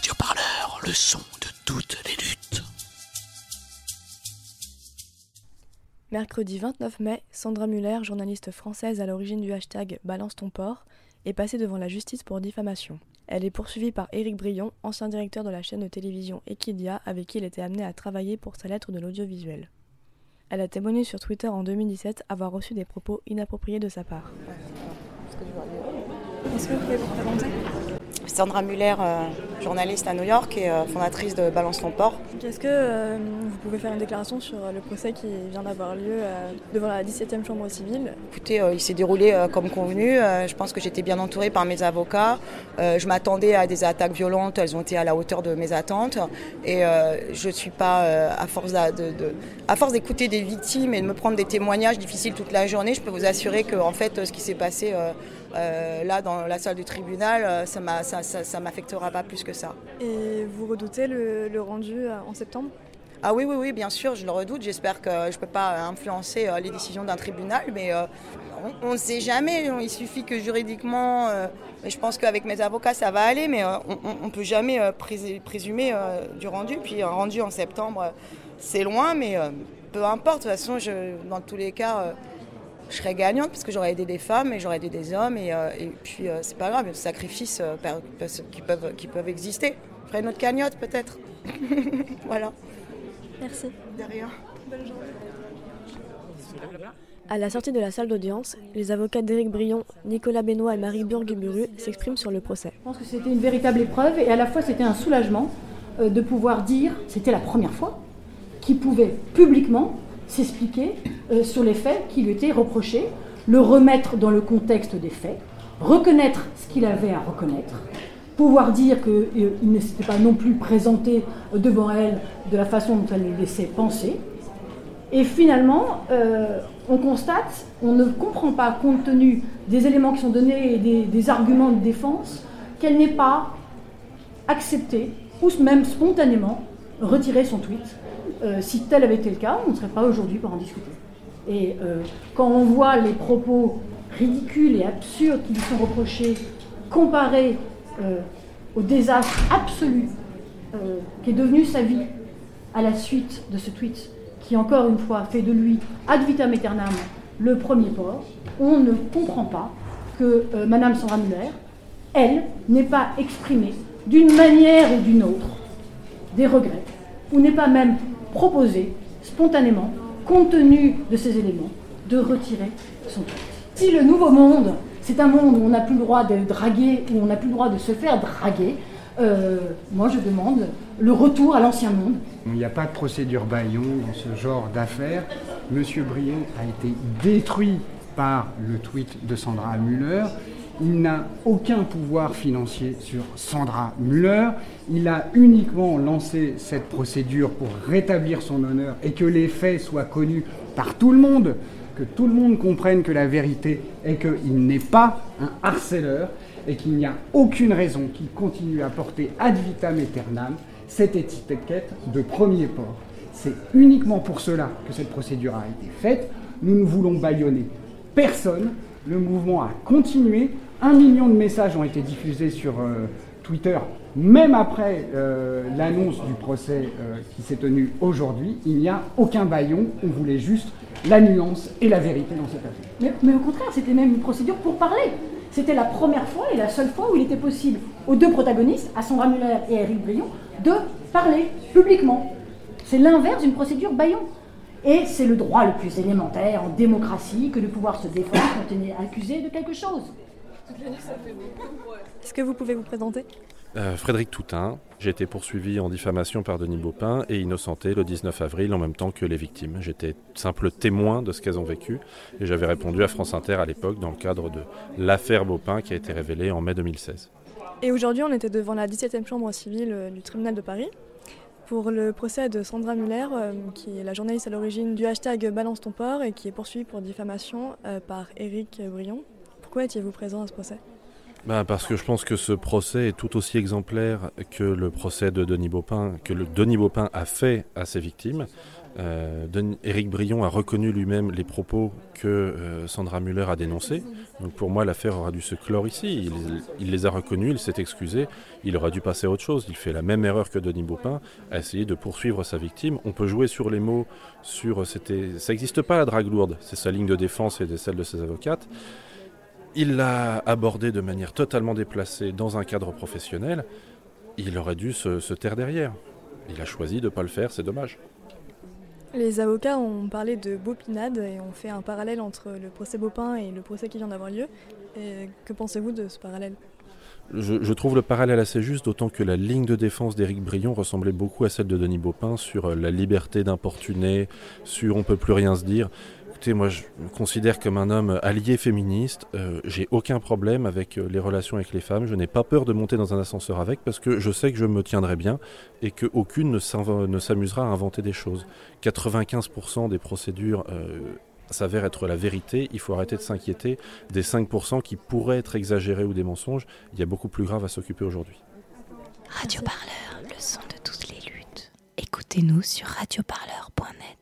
Radio Parleur, le son de toutes les luttes. Mercredi 29 mai, Sandra Muller, journaliste française à l'origine du hashtag Balance ton port, est passée devant la justice pour diffamation. Elle est poursuivie par Éric Brion, ancien directeur de la chaîne de télévision Equidia, avec qui elle était amenée à travailler pour sa lettre de l'audiovisuel. Elle a témoigné sur Twitter en 2017 avoir reçu des propos inappropriés de sa part. Est-ce que vous pouvez vous présenter? Sandra Muller, euh, journaliste à New York et euh, fondatrice de Balance ton port. Est-ce que euh, vous pouvez faire une déclaration sur le procès qui vient d'avoir lieu devant la 17e chambre civile? Écoutez, il s'est déroulé comme convenu. Je pense que j'étais bien entourée par mes avocats. Je m'attendais à des attaques violentes. Elles ont été à la hauteur de mes attentes. Et je suis pas, à force d'a- de, de- à force d'écouter des victimes et de me prendre des témoignages difficiles toute la journée, je peux vous assurer que en fait, ce qui s'est passé euh, là dans la salle du tribunal, euh, ça m'a- ça, ça, ça m'affectera pas plus que ça. Et vous redoutez le, le rendu euh, en septembre? Ah oui, oui, oui, bien sûr, je le redoute. J'espère que je ne peux pas influencer les décisions d'un tribunal, mais on- ne sait jamais. Il suffit que juridiquement, je pense qu'avec mes avocats, ça va aller, mais on ne peut jamais prés- présumer du rendu. Puis un rendu en septembre, c'est loin, mais peu importe. De toute façon, je, dans tous les cas, je serai gagnante parce que j'aurais aidé des femmes et j'aurais aidé des hommes. Et, euh, et puis, euh, c'est pas grave, il y a des sacrifices euh, qui, peuvent, qui peuvent exister. Je ferai une autre cagnotte, peut-être. voilà. Merci. De rien. À la sortie de la salle d'audience, les avocats d'Éric Brion, Nicolas Benoît et Marie Burguburu s'expriment sur le procès. Je pense que c'était une véritable épreuve et à la fois c'était un soulagement de pouvoir dire, c'était la première fois, qu'il pouvait publiquement s'expliquer euh, sur les faits qui lui étaient reprochés, le remettre dans le contexte des faits, reconnaître ce qu'il avait à reconnaître, pouvoir dire qu'il ne s'était pas non plus présenté euh, devant elle de la façon dont elle le laissait penser. Et finalement, euh, on constate, on ne comprend pas, compte tenu des éléments qui sont donnés et des arguments de défense, qu'elle n'ait pas accepté, ou même spontanément, retiré son tweet. Euh, si tel avait été le cas, on ne serait pas aujourd'hui pour en discuter. Et euh, quand on voit les propos ridicules et absurdes qui lui sont reprochés, comparés euh, au désastre absolu qui est devenu sa vie à la suite de ce tweet, qui encore une fois fait de lui ad vitam aeternam le premier port, on ne comprend pas que Madame Sandra Muller, elle, n'ait pas exprimé d'une manière ou d'une autre des regrets, ou n'est pas même proposé spontanément, compte tenu de ces éléments, de retirer son tweet. Si le nouveau monde, c'est un monde où on n'a plus le droit de draguer, où on n'a plus le droit de se faire draguer, euh, moi je demande le retour à l'ancien monde. Il n'y a pas de procédure baillon dans ce genre d'affaires. Monsieur Brion a été détruit par le tweet de Sandra Muller. Il n'a aucun pouvoir financier sur Sandra Muller. Il a uniquement lancé cette procédure pour rétablir son honneur et que les faits soient connus par tout le monde, que tout le monde comprenne que la vérité est qu'il n'est pas un harceleur et qu'il n'y a aucune raison qu'il continue à porter ad vitam aeternam cette étiquette de premier port. C'est uniquement pour cela que cette procédure a été faite. Nous ne voulons bâillonner personne. Le mouvement a continué. Un million de messages ont été diffusés sur euh, Twitter, même après euh, l'annonce du procès euh, qui s'est tenu aujourd'hui. Il n'y a aucun bâillon. On voulait juste la nuance et la vérité dans cette affaire. Mais, mais au contraire, c'était même une procédure pour parler. C'était la première fois et la seule fois où il était possible aux deux protagonistes, à Sandra Muller et à Eric Brion, de parler publiquement. C'est l'inverse d'une procédure baillon. Et c'est le droit le plus élémentaire en démocratie que de pouvoir se défendre quand on est accusé de quelque chose. Est-ce que vous pouvez vous présenter? Euh, Frédéric Toutain, j'ai été poursuivi en diffamation par Denis Baupin et innocenté le 19 avril en même temps que les victimes. J'étais simple témoin de ce qu'elles ont vécu et j'avais répondu à France Inter à l'époque dans le cadre de l'affaire Baupin qui a été révélée en mai 2016. Et aujourd'hui, on était devant la 17e chambre civile euh, du tribunal de Paris pour le procès de Sandra Muller, euh, qui est la journaliste à l'origine du hashtag Balance ton port et qui est poursuivie pour diffamation euh, par Éric Brion. Pourquoi étiez-vous présent à ce procès? Ben, parce que je pense que ce procès est tout aussi exemplaire que le procès de Denis Baupin, que Denis Baupin a fait à ses victimes. Euh, Éric Brion a reconnu lui-même les propos que euh, Sandra Muller a dénoncés. Donc pour moi, l'affaire aura dû se clore ici. Il, les a reconnus, il s'est excusé. Il aurait dû passer à autre chose. Il fait la même erreur que Denis Baupin, à essayer de poursuivre sa victime. On peut jouer sur les mots, sur c'était, ça n'existe pas la drague lourde. C'est sa ligne de défense et celle de ses avocates. Il l'a abordé de manière totalement déplacée dans un cadre professionnel. Il aurait dû se, se taire derrière. Il a choisi de ne pas le faire, c'est dommage. Les avocats ont parlé de Bopinade et ont fait un parallèle entre le procès Bopin et le procès qui vient d'avoir lieu. que pensez-vous de ce parallèle? Je, trouve le parallèle assez juste, d'autant que la ligne de défense d'Éric Brion ressemblait beaucoup à celle de Denis Baupin sur la liberté d'importuner, sur on peut plus rien se dire moi je me considère comme un homme allié féministe. Euh, j'ai aucun problème avec euh, les relations avec les femmes. Je n'ai pas peur de monter dans un ascenseur avec parce que je sais que je me tiendrai bien et qu'aucune ne s'amusera à inventer des choses. 95% des procédures euh, s'avèrent être la vérité. Il faut arrêter de s'inquiéter des 5% qui pourraient être exagérés ou des mensonges. Il y a beaucoup plus grave à s'occuper aujourd'hui. Radio Parleur, le son de toutes les luttes. Écoutez-nous sur radioparleur.net.